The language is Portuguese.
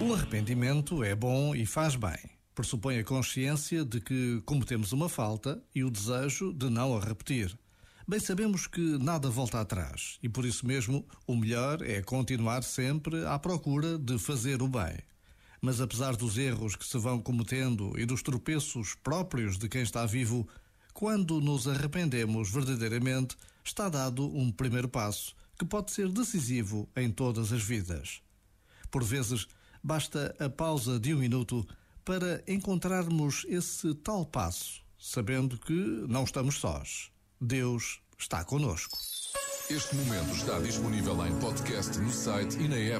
O arrependimento é bom e faz bem. Pressupõe a consciência de que cometemos uma falta e o desejo de não a repetir. Bem sabemos que nada volta atrás e por isso mesmo o melhor é continuar sempre à procura de fazer o bem. Mas apesar dos erros que se vão cometendo e dos tropeços próprios de quem está vivo, quando nos arrependemos verdadeiramente, está dado um primeiro passo que pode ser decisivo em todas as vidas. Por vezes, basta a pausa de um minuto para encontrarmos esse tal passo, sabendo que não estamos sós. Deus está conosco. Este momento está disponível em podcast no site e na app.